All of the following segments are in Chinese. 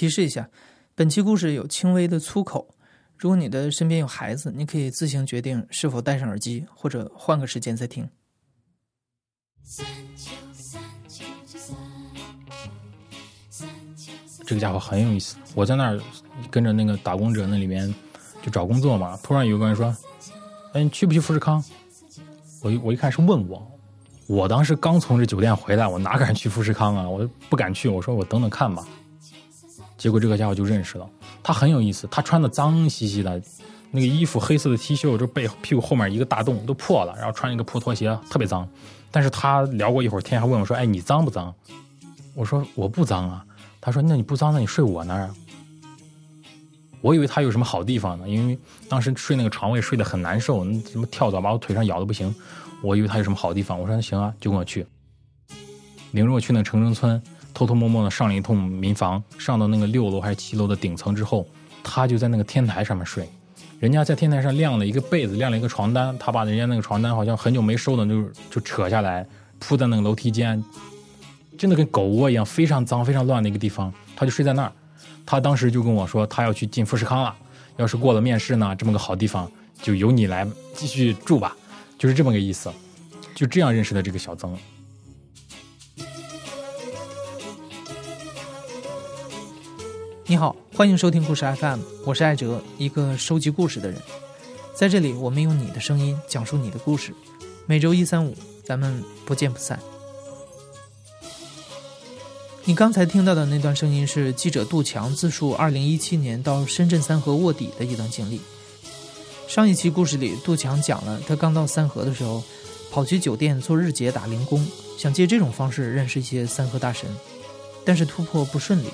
提示一下，本期故事有轻微的粗口。如果你的身边有孩子，你可以自行决定是否戴上耳机，或者换个时间再听。这个家伙很有意思。我在那儿跟着那个打工者那里面就找工作嘛，突然有个人说：“哎，你去不去富士康？”我一我一看是问我，我当时刚从这酒店回来，我哪敢去富士康啊？我不敢去，我说我等等看吧。结果这个家伙就认识了，他很有意思，他穿的脏兮兮的，那个衣服黑色的 T 恤，就背屁股后面一个大洞都破了，然后穿一个破拖鞋，特别脏。但是他聊过一会儿天，还问我说：“哎，你脏不脏？”我说：“我不脏啊。”他说：“那你不脏，那你睡我那儿？”我以为他有什么好地方呢，因为当时睡那个床位睡得很难受，什么跳蚤把我腿上咬的不行。我以为他有什么好地方，我说：“行啊，就跟我去。”领着我去那城中村。偷偷摸摸的上了一通民房，上到那个六楼还是七楼的顶层之后，他就在那个天台上面睡。人家在天台上晾了一个被子，晾了一个床单，他把人家那个床单好像很久没收的，就就扯下来铺在那个楼梯间，真的跟狗窝一样，非常脏、非常乱的一个地方。他就睡在那儿。他当时就跟我说，他要去进富士康了。要是过了面试呢，这么个好地方就由你来继续住吧，就是这么个意思。就这样认识的这个小曾。你好，欢迎收听故事 FM，我是艾哲，一个收集故事的人。在这里，我们用你的声音讲述你的故事。每周一、三、五，咱们不见不散。你刚才听到的那段声音是记者杜强自述2017年到深圳三河卧底的一段经历。上一期故事里，杜强讲了他刚到三河的时候，跑去酒店做日结打零工，想借这种方式认识一些三河大神，但是突破不顺利。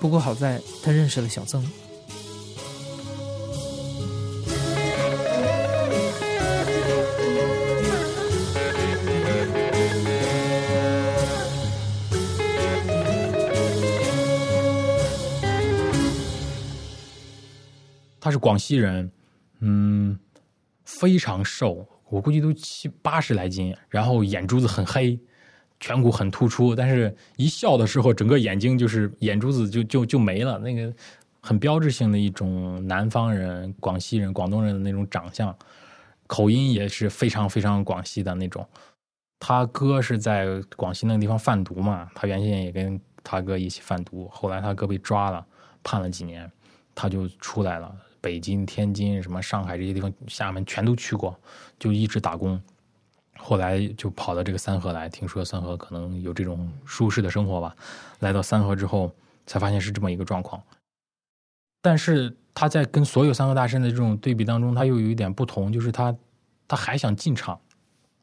不过好在他认识了小曾。他是广西人，嗯，非常瘦，我估计都七八十来斤，然后眼珠子很黑。颧骨很突出，但是一笑的时候，整个眼睛就是眼珠子就就就没了，那个很标志性的一种南方人、广西人、广东人的那种长相，口音也是非常非常广西的那种。他哥是在广西那个地方贩毒嘛，他原先也跟他哥一起贩毒，后来他哥被抓了，判了几年，他就出来了，北京、天津、什么上海这些地方、厦门全都去过，就一直打工。后来就跑到这个三河来，听说三河可能有这种舒适的生活吧。来到三河之后，才发现是这么一个状况。但是他在跟所有三河大神的这种对比当中，他又有一点不同，就是他他还想进场，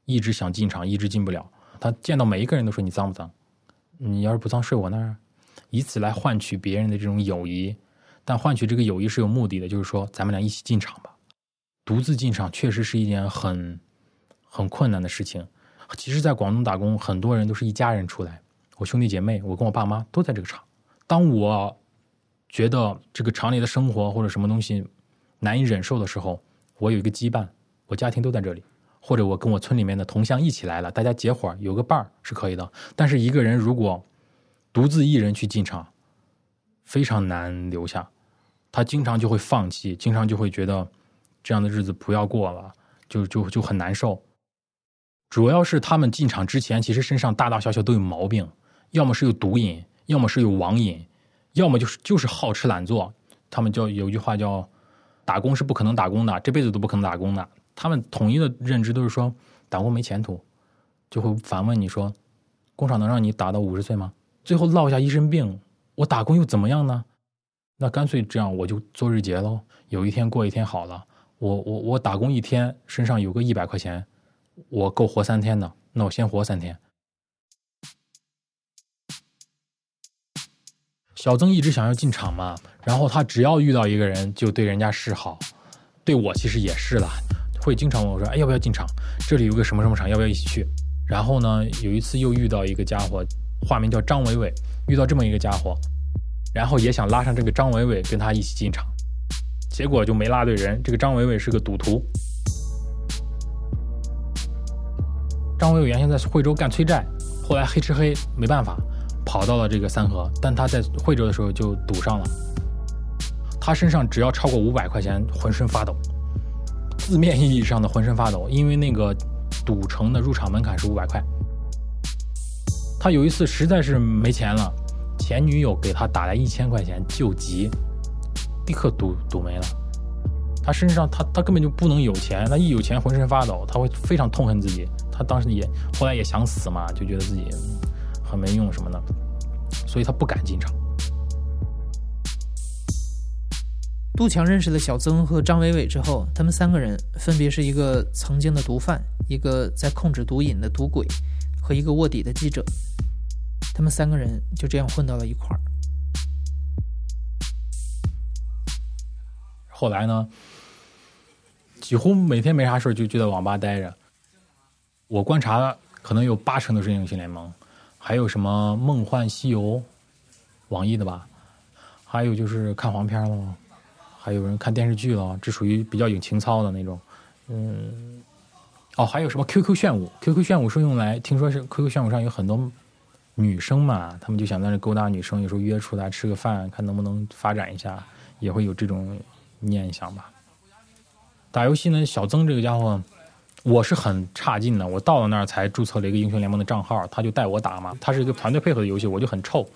一直想进场，一直进不了。他见到每一个人都说：“你脏不脏？你要是不脏，睡我那儿。”以此来换取别人的这种友谊，但换取这个友谊是有目的的，就是说咱们俩一起进场吧。独自进场确实是一件很。很困难的事情，其实，在广东打工，很多人都是一家人出来。我兄弟姐妹，我跟我爸妈都在这个厂。当我觉得这个厂里的生活或者什么东西难以忍受的时候，我有一个羁绊，我家庭都在这里，或者我跟我村里面的同乡一起来了，大家结伙有个伴儿是可以的。但是一个人如果独自一人去进厂，非常难留下，他经常就会放弃，经常就会觉得这样的日子不要过了，就就就很难受。主要是他们进厂之前，其实身上大大小小都有毛病，要么是有毒瘾，要么是有网瘾，要么就是就是好吃懒做。他们叫有句话叫“打工是不可能打工的，这辈子都不可能打工的”。他们统一的认知都是说打工没前途，就会反问你说：“工厂能让你打到五十岁吗？”最后落下一身病，我打工又怎么样呢？那干脆这样，我就做日结喽。有一天过一天好了，我我我打工一天，身上有个一百块钱。我够活三天的，那我先活三天。小曾一直想要进厂嘛，然后他只要遇到一个人就对人家示好，对我其实也是了，会经常问我说：“哎，要不要进厂？这里有个什么什么厂，要不要一起去？”然后呢，有一次又遇到一个家伙，化名叫张伟伟，遇到这么一个家伙，然后也想拉上这个张伟伟跟他一起进厂，结果就没拉对人。这个张伟伟是个赌徒。张伟伟原先在惠州干催债，后来黑吃黑没办法，跑到了这个三河，但他在惠州的时候就赌上了。他身上只要超过五百块钱，浑身发抖，字面意义上的浑身发抖，因为那个赌城的入场门槛是五百块。他有一次实在是没钱了，前女友给他打来一千块钱救急，立刻赌赌没了。他身上他他根本就不能有钱，他一有钱浑身发抖，他会非常痛恨自己。他当时也后来也想死嘛，就觉得自己很没用什么的，所以他不敢进场。杜强认识了小曾和张伟伟之后，他们三个人分别是一个曾经的毒贩，一个在控制毒瘾的赌鬼，和一个卧底的记者。他们三个人就这样混到了一块儿。后来呢，几乎每天没啥事就就在网吧待着。我观察，可能有八成都是英雄联盟，还有什么《梦幻西游》，网易的吧，还有就是看黄片了，还有人看电视剧了，这属于比较有情操的那种。嗯，哦，还有什么 QQ 炫舞？QQ 炫舞是用来，听说是 QQ 炫舞上有很多女生嘛，他们就想在那勾搭女生，有时候约出来吃个饭，看能不能发展一下，也会有这种念想吧。打游戏呢，小曾这个家伙。我是很差劲的，我到了那儿才注册了一个英雄联盟的账号，他就带我打嘛。他是一个团队配合的游戏，我就很臭，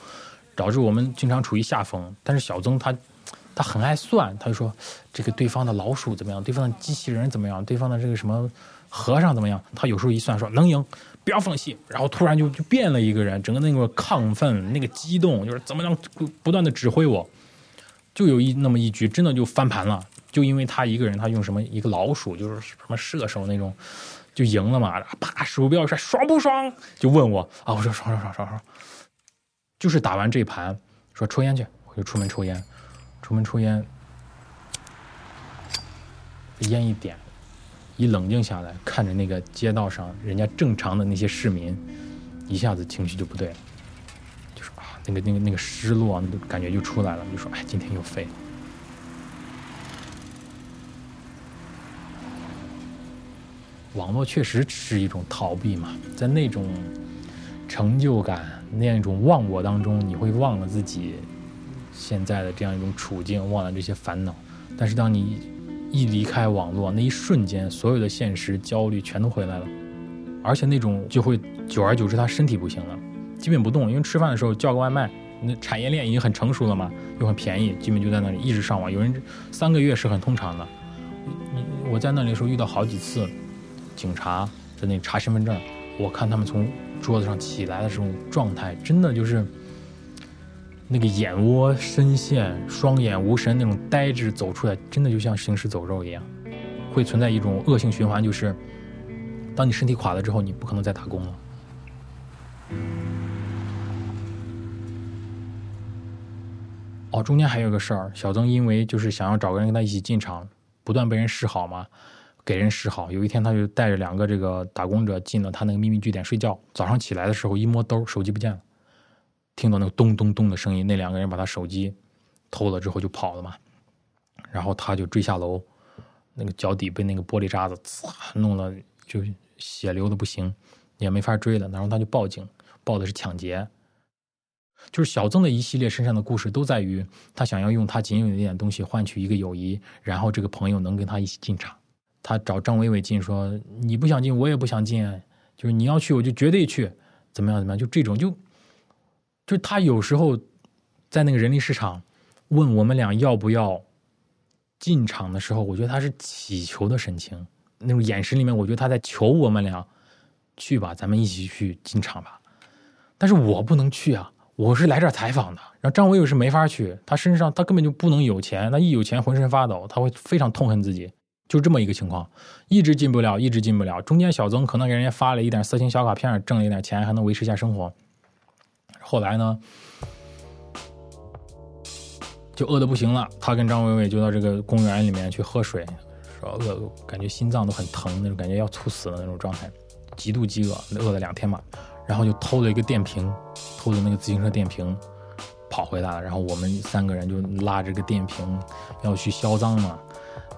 导致我们经常处于下风。但是小曾他，他很爱算，他就说这个对方的老鼠怎么样，对方的机器人怎么样，对方的这个什么和尚怎么样。他有时候一算说能赢，不要放弃，然后突然就就变了一个人，整个那个亢奋、那个激动，就是怎么样不断的指挥我。就有一那么一局，真的就翻盘了。就因为他一个人，他用什么一个老鼠，就是什么射手那种，就赢了嘛。啪，鼠标一甩，爽不爽？就问我啊，我说爽爽爽爽爽。就是打完这盘，说抽烟去，我就出门抽烟。出门抽烟，烟一点，一冷静下来，看着那个街道上人家正常的那些市民，一下子情绪就不对了，就说啊，那个那个那个失落感觉就出来了，就说哎，今天又废了。网络确实是一种逃避嘛，在那种成就感、那样一种忘我当中，你会忘了自己现在的这样一种处境，忘了这些烦恼。但是当你一离开网络，那一瞬间，所有的现实焦虑全都回来了，而且那种就会久而久之，他身体不行了，基本不动，因为吃饭的时候叫个外卖，那产业链已经很成熟了嘛，又很便宜，基本就在那里一直上网。有人三个月是很通常的，你我在那里的时候遇到好几次。警察在那查身份证，我看他们从桌子上起来的这种状态，真的就是那个眼窝深陷、双眼无神那种呆滞走出来，真的就像行尸走肉一样，会存在一种恶性循环，就是当你身体垮了之后，你不可能再打工了。哦，中间还有个事儿，小曾因为就是想要找个人跟他一起进厂，不断被人示好嘛。给人示好。有一天，他就带着两个这个打工者进了他那个秘密据点睡觉。早上起来的时候，一摸兜，手机不见了，听到那个咚咚咚的声音，那两个人把他手机偷了之后就跑了嘛。然后他就追下楼，那个脚底被那个玻璃渣子呲弄了，就血流的不行，也没法追了。然后他就报警，报的是抢劫。就是小曾的一系列身上的故事，都在于他想要用他仅有的一点东西换取一个友谊，然后这个朋友能跟他一起进场。他找张伟伟进，说你不想进，我也不想进，就是你要去，我就绝对去，怎么样怎么样？就这种，就就他有时候在那个人力市场问我们俩要不要进场的时候，我觉得他是乞求的神情，那种眼神里面，我觉得他在求我们俩去吧，咱们一起去进场吧。但是我不能去啊，我是来这儿采访的。然后张伟伟是没法去，他身上他根本就不能有钱，他一有钱浑身发抖，他会非常痛恨自己。就这么一个情况，一直进不了，一直进不了。中间小曾可能给人家发了一点色情小卡片，挣了一点钱，还能维持一下生活。后来呢，就饿的不行了。他跟张伟伟就到这个公园里面去喝水，说饿，感觉心脏都很疼，那种感觉要猝死的那种状态，极度饥饿，饿了两天嘛。然后就偷了一个电瓶，偷的那个自行车电瓶，跑回来了。然后我们三个人就拉着个电瓶要去销赃嘛。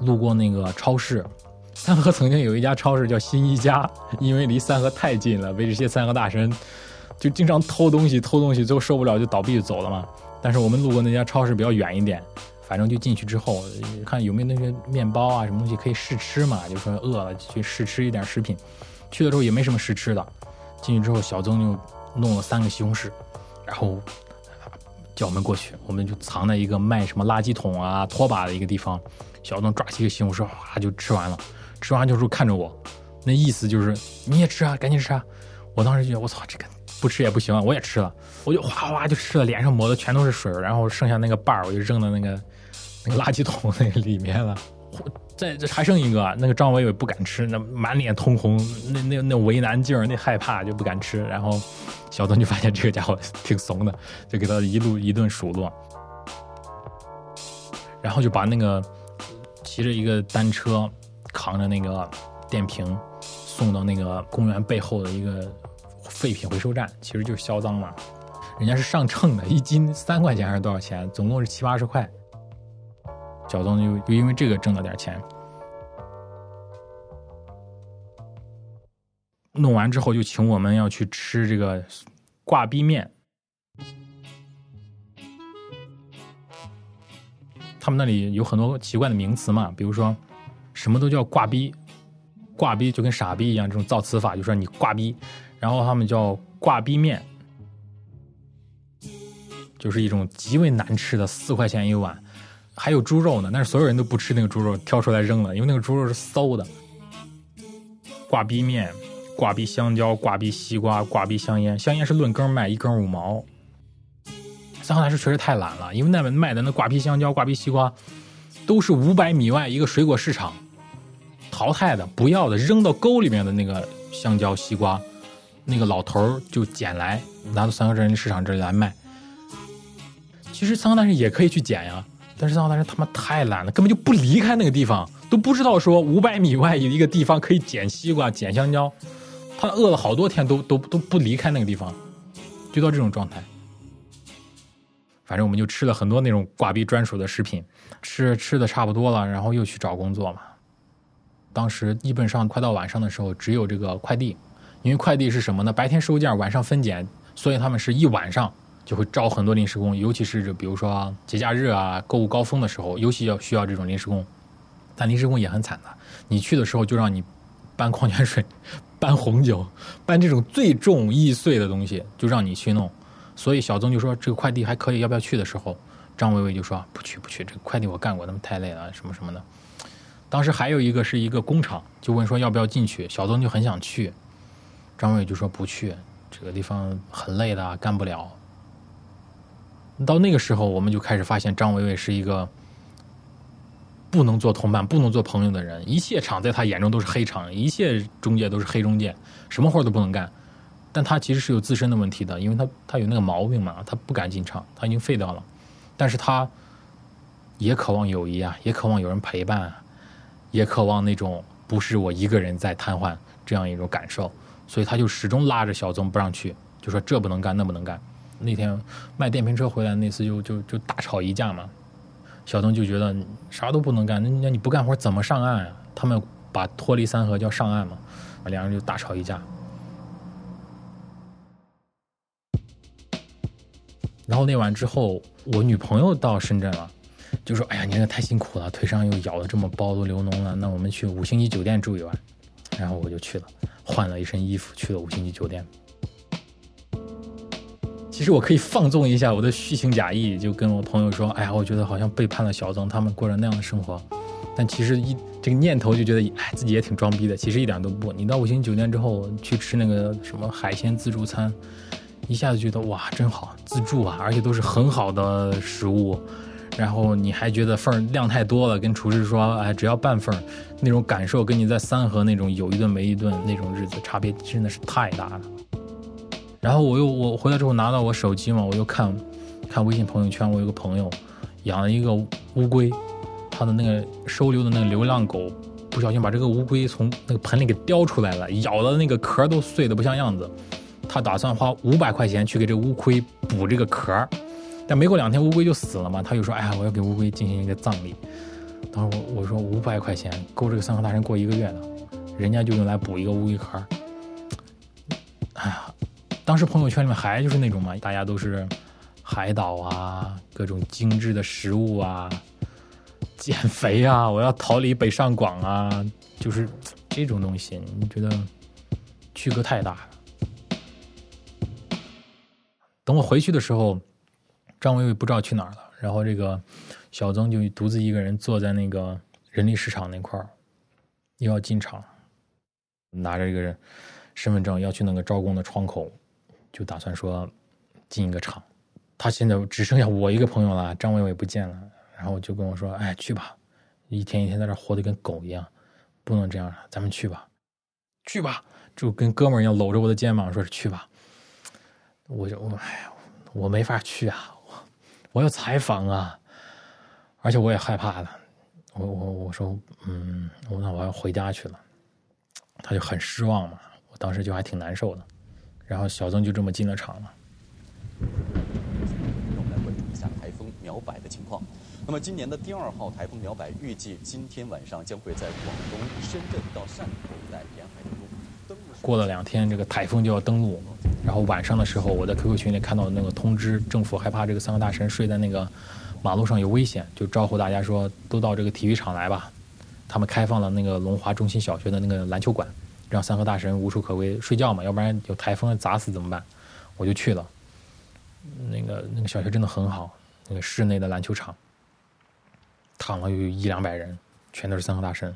路过那个超市，三河曾经有一家超市叫新一家，因为离三河太近了，被这些三河大神就经常偷东西，偷东西，最后受不了就倒闭走了嘛。但是我们路过那家超市比较远一点，反正就进去之后看有没有那些面包啊什么东西可以试吃嘛，就说饿了去试吃一点食品。去的时候也没什么试吃的，进去之后小曾就弄了三个西红柿，然后叫我们过去，我们就藏在一个卖什么垃圾桶啊、拖把的一个地方。小东抓起一个西红柿，哗就吃完了。吃完就是看着我，那意思就是你也吃啊，赶紧吃啊！我当时觉得我操，这个不吃也不行啊，我也吃了，我就哗哗就吃了，脸上抹的全都是水，然后剩下那个瓣儿我就扔到那个那个垃圾桶那个里面了。再还剩一个，那个张伟伟不敢吃，那满脸通红，那那那为难劲儿，那害怕就不敢吃。然后小东就发现这个家伙挺怂的，就给他一路一顿数落，然后就把那个骑着一个单车，扛着那个电瓶，送到那个公园背后的一个废品回收站，其实就是销赃嘛。人家是上秤的，一斤三块钱还是多少钱？总共是七八十块。小曾就就因为这个挣了点钱，弄完之后就请我们要去吃这个挂壁面。他们那里有很多奇怪的名词嘛，比如说什么都叫挂逼，挂逼就跟傻逼一样，这种造词法就说你挂逼，然后他们叫挂逼面，就是一种极为难吃的四块钱一碗。还有猪肉呢，但是所有人都不吃那个猪肉，挑出来扔了，因为那个猪肉是馊的。挂逼面、挂逼香蕉、挂逼西瓜、挂逼香烟，香烟是论根卖，一根五毛。三号大师确实太懒了，因为那边卖的那挂皮香蕉、挂皮西瓜，都是五百米外一个水果市场淘汰的、不要的、扔到沟里面的那个香蕉、西瓜，那个老头就捡来拿到三河镇市场这里来卖。其实三号大师也可以去捡呀。但是三号大师他妈太懒了，根本就不离开那个地方，都不知道说五百米外有一个地方可以捡西瓜、捡香蕉。他饿了好多天，都都都不离开那个地方，就到这种状态。反正我们就吃了很多那种挂壁专属的食品，吃吃的差不多了，然后又去找工作嘛。当时基本上快到晚上的时候，只有这个快递，因为快递是什么呢？白天收件，晚上分拣，所以他们是一晚上。就会招很多临时工，尤其是比如说节假日啊、购物高峰的时候，尤其要需要这种临时工。但临时工也很惨的，你去的时候就让你搬矿泉水、搬红酒、搬这种最重易碎的东西，就让你去弄。所以小曾就说这个快递还可以，要不要去的时候，张伟伟就说不去不去，这个快递我干过，他们太累了，什么什么的。当时还有一个是一个工厂，就问说要不要进去，小曾就很想去，张伟就说不去，这个地方很累的，干不了。到那个时候，我们就开始发现张伟伟是一个不能做同伴、不能做朋友的人。一切厂在他眼中都是黑厂，一切中介都是黑中介，什么活都不能干。但他其实是有自身的问题的，因为他他有那个毛病嘛，他不敢进厂，他已经废掉了。但是他也渴望友谊啊，也渴望有人陪伴，也渴望那种不是我一个人在瘫痪这样一种感受。所以他就始终拉着小曾不让去，就说这不能干，那不能干。那天卖电瓶车回来那次就就就大吵一架嘛，小曾就觉得啥都不能干，那那你不干活怎么上岸啊？他们把脱离三河叫上岸嘛，两人就大吵一架。然后那晚之后，我女朋友到深圳了，就说：“哎呀，你这太辛苦了，腿上又咬的这么包都流脓了，那我们去五星级酒店住一晚。”然后我就去了，换了一身衣服去了五星级酒店。其实我可以放纵一下我的虚情假意，就跟我朋友说：“哎呀，我觉得好像背叛了小曾，他们过着那样的生活。”但其实一这个念头就觉得，哎，自己也挺装逼的。其实一点都不。你到五星级酒店之后去吃那个什么海鲜自助餐，一下子觉得哇，真好，自助啊，而且都是很好的食物。然后你还觉得份量太多了，跟厨师说：“哎，只要半份。”那种感受跟你在三河那种有一顿没一顿那种日子差别真的是太大了。然后我又我回来之后拿到我手机嘛，我又看，看微信朋友圈，我有个朋友养了一个乌龟，他的那个收留的那个流浪狗不小心把这个乌龟从那个盆里给叼出来了，咬的那个壳都碎的不像样子。他打算花五百块钱去给这乌龟补这个壳，但没过两天乌龟就死了嘛，他就说：“哎呀，我要给乌龟进行一个葬礼。”当时我我说五百块钱够这个三河大神过一个月的，人家就用来补一个乌龟壳。哎呀。当时朋友圈里面还就是那种嘛，大家都是海岛啊，各种精致的食物啊，减肥啊，我要逃离北上广啊，就是这种东西，你觉得区隔太大了。等我回去的时候，张伟伟不知道去哪儿了，然后这个小曾就独自一个人坐在那个人力市场那块儿，又要进厂，拿着这个身份证要去那个招工的窗口。就打算说进一个厂，他现在只剩下我一个朋友了，张伟伟不见了，然后就跟我说：“哎，去吧，一天一天在这活得跟狗一样，不能这样了，咱们去吧，去吧。”就跟哥们儿一样搂着我的肩膀说：“去吧。”我就我哎呀，我没法去啊，我我要采访啊，而且我也害怕了。我我我说嗯，我那我要回家去了，他就很失望嘛，我当时就还挺难受的。然后小曾就这么进了场了。让我们来关注一下台风苗百的情况。那么今年的第二号台风苗百预计今天晚上将会在广东深圳到汕头。过了两天，这个台风就要登陆。然后晚上的时候，我在 QQ 群里看到那个通知，政府害怕这个三个大神睡在那个马路上有危险，就招呼大家说都到这个体育场来吧。他们开放了那个龙华中心小学的那个篮球馆。让三个大神无处可归睡觉嘛，要不然有台风砸死怎么办？我就去了。那个那个小学真的很好，那个室内的篮球场，躺了有一两百人，全都是三个大神。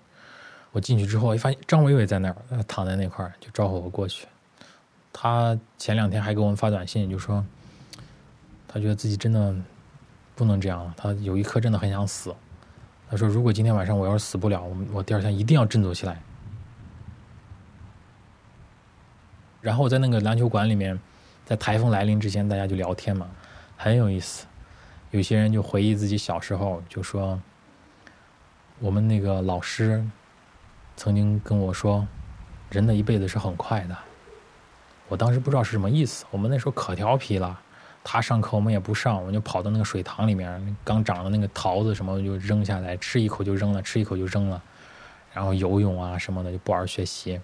我进去之后，一发现张伟伟在那儿，躺在那块儿，就招呼我过去。他前两天还给我们发短信，就说他觉得自己真的不能这样了，他有一刻真的很想死。他说：“如果今天晚上我要是死不了，我我第二天一定要振作起来。”然后在那个篮球馆里面，在台风来临之前，大家就聊天嘛，很有意思。有些人就回忆自己小时候，就说我们那个老师曾经跟我说，人的一辈子是很快的。我当时不知道是什么意思，我们那时候可调皮了。他上课我们也不上，我们就跑到那个水塘里面，刚长的那个桃子什么就扔下来，吃一口就扔了，吃一口就扔了。然后游泳啊什么的就不玩学习。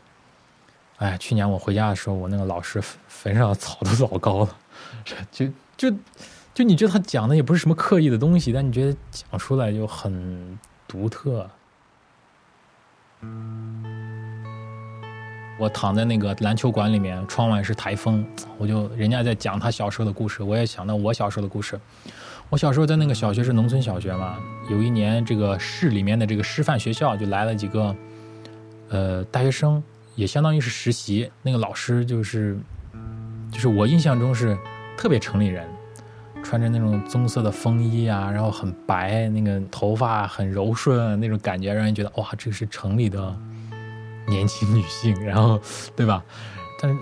哎，去年我回家的时候，我那个老师坟上的草都老高了，就就就你觉得他讲的也不是什么刻意的东西，但你觉得讲出来就很独特。我躺在那个篮球馆里面，窗外是台风，我就人家在讲他小时候的故事，我也想到我小时候的故事。我小时候在那个小学是农村小学嘛，有一年这个市里面的这个师范学校就来了几个呃大学生。也相当于是实习，那个老师就是，就是我印象中是特别城里人，穿着那种棕色的风衣啊，然后很白，那个头发很柔顺，那种感觉让人觉得哇，这个是城里的年轻女性，然后对吧？但是，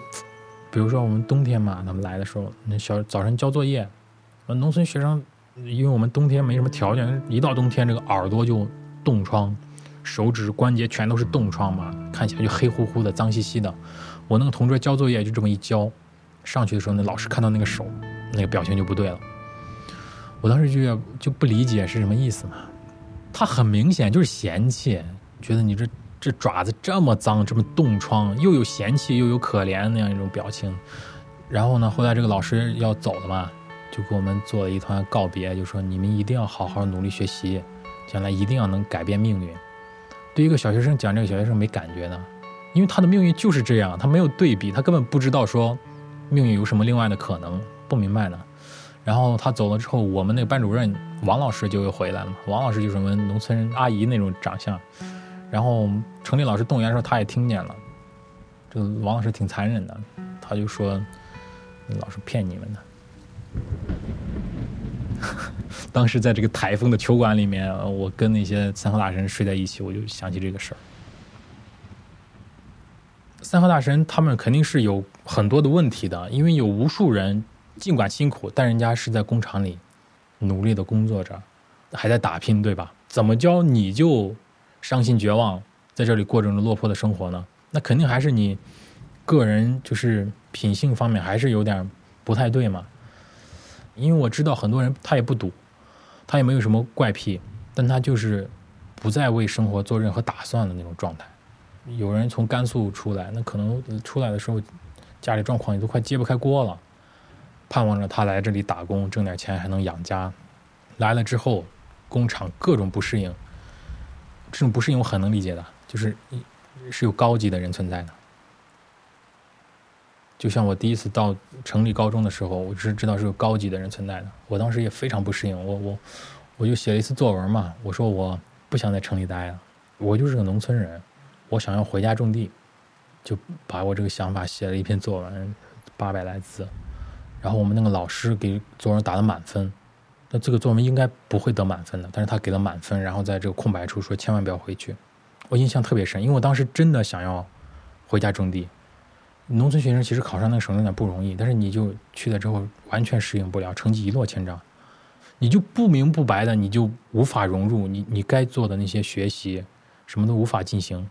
比如说我们冬天嘛，他们来的时候，那小早晨交作业，农村学生，因为我们冬天没什么条件，一到冬天这个耳朵就冻疮。手指关节全都是冻疮嘛，看起来就黑乎乎的、脏兮兮的。我那个同桌交作业就这么一交，上去的时候，那老师看到那个手，那个表情就不对了。我当时就要就不理解是什么意思嘛。他很明显就是嫌弃，觉得你这这爪子这么脏，这么冻疮，又有嫌弃又有可怜那样一种表情。然后呢，后来这个老师要走了嘛，就给我们做了一团告别，就说你们一定要好好努力学习，将来一定要能改变命运。对一个小学生讲这个，小学生没感觉的，因为他的命运就是这样，他没有对比，他根本不知道说命运有什么另外的可能，不明白的。然后他走了之后，我们那个班主任王老师就又回来了。王老师就是我们农村阿姨那种长相。然后城里老师动员的时候，他也听见了。这王老师挺残忍的，他就说：“老师骗你们的。” 当时在这个台风的球馆里面，我跟那些三河大神睡在一起，我就想起这个事儿。三河大神他们肯定是有很多的问题的，因为有无数人尽管辛苦，但人家是在工厂里努力的工作着，还在打拼，对吧？怎么教你就伤心绝望，在这里过这种落魄的生活呢？那肯定还是你个人就是品性方面还是有点不太对嘛。因为我知道很多人他也不赌，他也没有什么怪癖，但他就是不再为生活做任何打算的那种状态。有人从甘肃出来，那可能出来的时候家里状况也都快揭不开锅了，盼望着他来这里打工挣点钱还能养家。来了之后，工厂各种不适应，这种不适应我很能理解的，就是是有高级的人存在的。就像我第一次到城里高中的时候，我是知道是有高级的人存在的，我当时也非常不适应，我我我就写了一次作文嘛，我说我不想在城里待了，我就是个农村人，我想要回家种地。就把我这个想法写了一篇作文，八百来字，然后我们那个老师给作文打了满分，那这个作文应该不会得满分的，但是他给了满分，然后在这个空白处说千万不要回去，我印象特别深，因为我当时真的想要回家种地。农村学生其实考上那个省重点不容易，但是你就去了之后完全适应不了，成绩一落千丈，你就不明不白的，你就无法融入，你你该做的那些学习，什么都无法进行。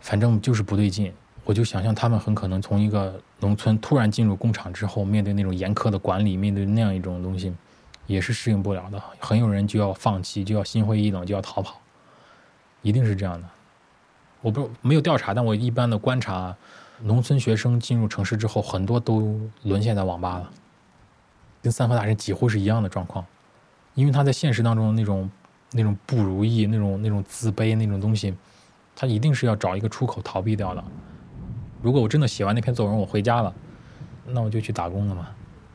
反正就是不对劲，我就想象他们很可能从一个农村突然进入工厂之后，面对那种严苛的管理，面对那样一种东西，也是适应不了的。很有人就要放弃，就要心灰意冷，就要逃跑，一定是这样的。我不没有调查，但我一般的观察，农村学生进入城市之后，很多都沦陷在网吧了，跟三和大神几乎是一样的状况，因为他在现实当中那种那种不如意，那种那种自卑那种东西。他一定是要找一个出口逃避掉的。如果我真的写完那篇作文，我回家了，那我就去打工了嘛。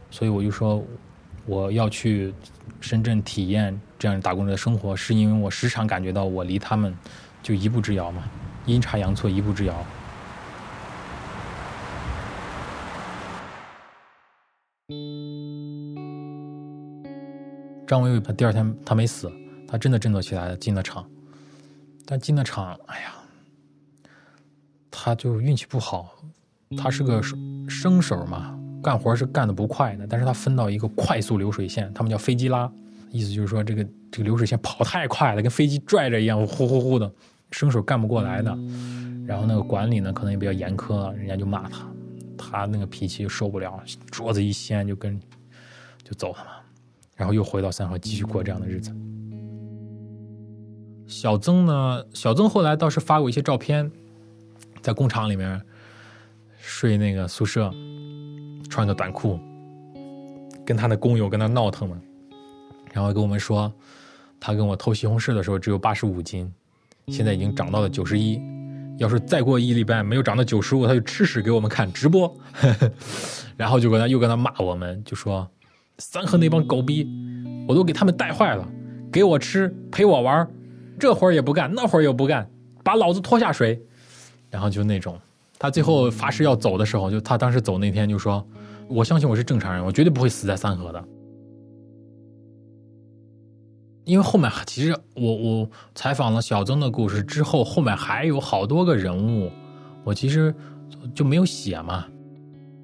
所以我就说，我要去深圳体验这样打工人的生活，是因为我时常感觉到我离他们就一步之遥嘛，阴差阳错一步之遥。张伟伟他第二天他没死，他真的振作起来了，进了厂。但进了厂，哎呀，他就运气不好。他是个生手嘛，干活是干的不快的。但是他分到一个快速流水线，他们叫飞机拉，意思就是说这个这个流水线跑太快了，跟飞机拽着一样，呼呼呼的，生手干不过来的。然后那个管理呢，可能也比较严苛，人家就骂他，他那个脾气受不了，桌子一掀就跟就走了嘛。然后又回到三河继续过这样的日子。小曾呢？小曾后来倒是发过一些照片，在工厂里面睡那个宿舍，穿个短裤，跟他的工友跟那闹腾嘛。然后跟我们说，他跟我偷西红柿的时候只有八十五斤，现在已经涨到了九十一。要是再过一礼拜没有涨到九十五，他就吃屎给我们看直播。然后就跟他又跟他骂我们，就说三河那帮狗逼，我都给他们带坏了，给我吃陪我玩。这活儿也不干，那活儿也不干，把老子拖下水，然后就那种，他最后发誓要走的时候，就他当时走那天就说：“我相信我是正常人，我绝对不会死在三河的。”因为后面其实我我采访了小曾的故事之后，后面还有好多个人物，我其实就没有写嘛。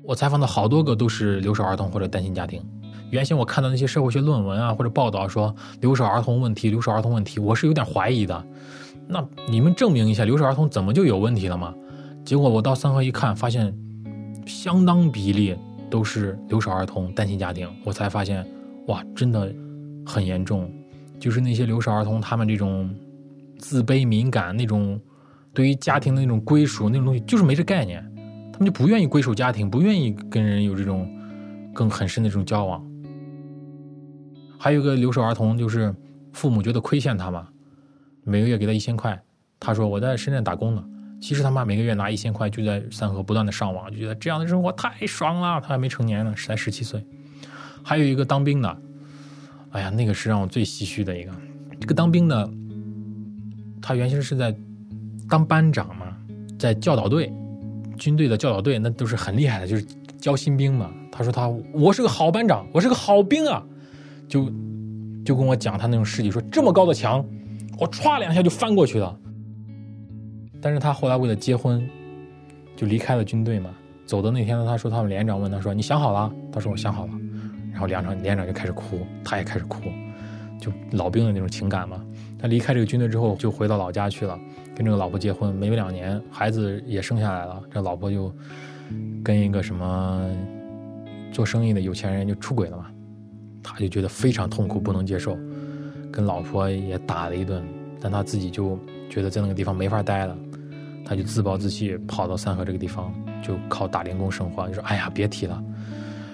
我采访的好多个都是留守儿童或者单亲家庭。原先我看到那些社会学论文啊，或者报道说留守儿童问题，留守儿童问题，我是有点怀疑的。那你们证明一下，留守儿童怎么就有问题了吗？结果我到三河一看，发现相当比例都是留守儿童、单亲家庭。我才发现，哇，真的很严重。就是那些留守儿童，他们这种自卑、敏感，那种对于家庭的那种归属那种东西，就是没这概念，他们就不愿意归属家庭，不愿意跟人有这种更很深的这种交往。还有个留守儿童，就是父母觉得亏欠他嘛，每个月给他一千块。他说我在深圳打工呢，其实他妈每个月拿一千块就在三河不断的上网，就觉得这样的生活太爽了。他还没成年呢，才十七岁。还有一个当兵的，哎呀，那个是让我最唏嘘的一个。这个当兵的，他原先是在当班长嘛，在教导队，军队的教导队那都是很厉害的，就是教新兵嘛。他说他我是个好班长，我是个好兵啊。就就跟我讲他那种事迹，说这么高的墙，我歘两下就翻过去了。但是他后来为了结婚，就离开了军队嘛。走的那天呢，他说他们连长问他说：“你想好了？”他说：“我想好了。”然后连长连长就开始哭，他也开始哭，就老兵的那种情感嘛。他离开这个军队之后，就回到老家去了，跟这个老婆结婚，没两年，孩子也生下来了。这老婆就跟一个什么做生意的有钱人就出轨了嘛。他就觉得非常痛苦，不能接受，跟老婆也打了一顿，但他自己就觉得在那个地方没法待了，他就自暴自弃，跑到三河这个地方，就靠打零工生活。就说：“哎呀，别提了。”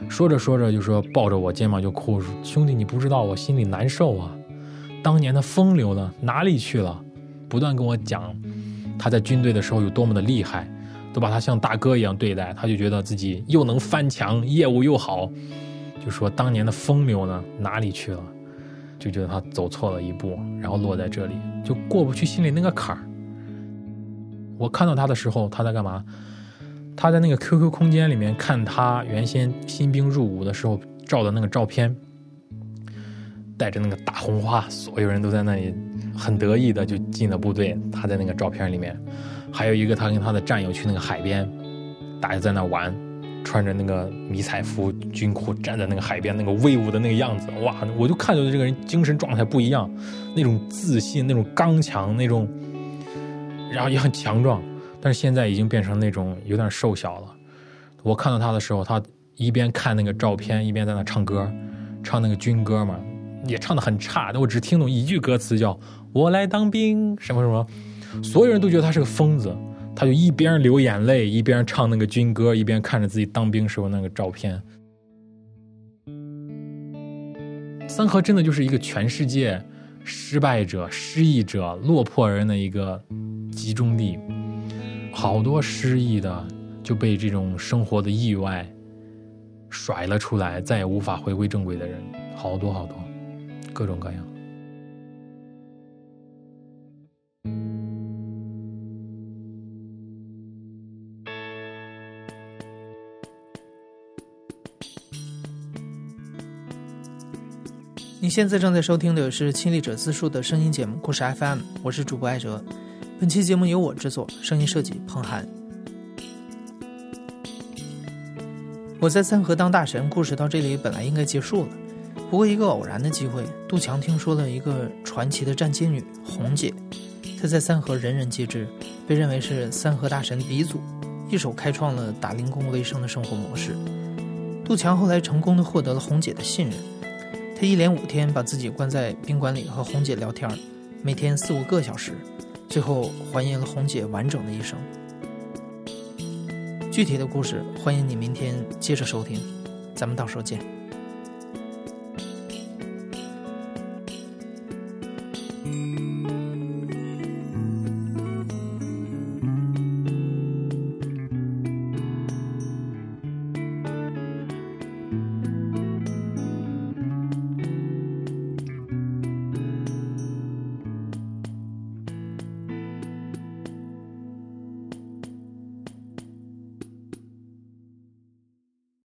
说着说着就说抱着我肩膀就哭：“兄弟，你不知道我心里难受啊！当年的风流呢，哪里去了？”不断跟我讲他在军队的时候有多么的厉害，都把他像大哥一样对待。他就觉得自己又能翻墙，业务又好，就说当年的风流呢，哪里去了？就觉得他走错了一步，然后落在这里，就过不去心里那个坎儿。我看到他的时候，他在干嘛？他在那个 QQ 空间里面看他原先新兵入伍的时候照的那个照片，带着那个大红花，所有人都在那里很得意的就进了部队。他在那个照片里面，还有一个他跟他的战友去那个海边，大家在那玩。穿着那个迷彩服、军裤，站在那个海边，那个威武的那个样子，哇！我就看到这个人精神状态不一样，那种自信、那种刚强、那种，然后也很强壮。但是现在已经变成那种有点瘦小了。我看到他的时候，他一边看那个照片，一边在那唱歌，唱那个军歌嘛，也唱的很差。但我只听懂一句歌词，叫“我来当兵”什么什么，所有人都觉得他是个疯子。他就一边流眼泪，一边唱那个军歌，一边看着自己当兵时候那个照片。三河真的就是一个全世界失败者、失意者、落魄人的一个集中地，好多失意的就被这种生活的意外甩了出来，再也无法回归正轨的人，好多好多，各种各样。你现在正在收听的是《亲历者自述》的声音节目《故事 FM》，我是主播艾哲。本期节目由我制作，声音设计彭涵。我在三河当大神，故事到这里本来应该结束了。不过一个偶然的机会，杜强听说了一个传奇的站街女红姐，她在三河人人皆知，被认为是三河大神鼻祖，一手开创了打零工为生的生活模式。杜强后来成功的获得了红姐的信任。他一连五天把自己关在宾馆里和红姐聊天，每天四五个小时，最后还原了红姐完整的一生。具体的故事，欢迎你明天接着收听，咱们到时候见。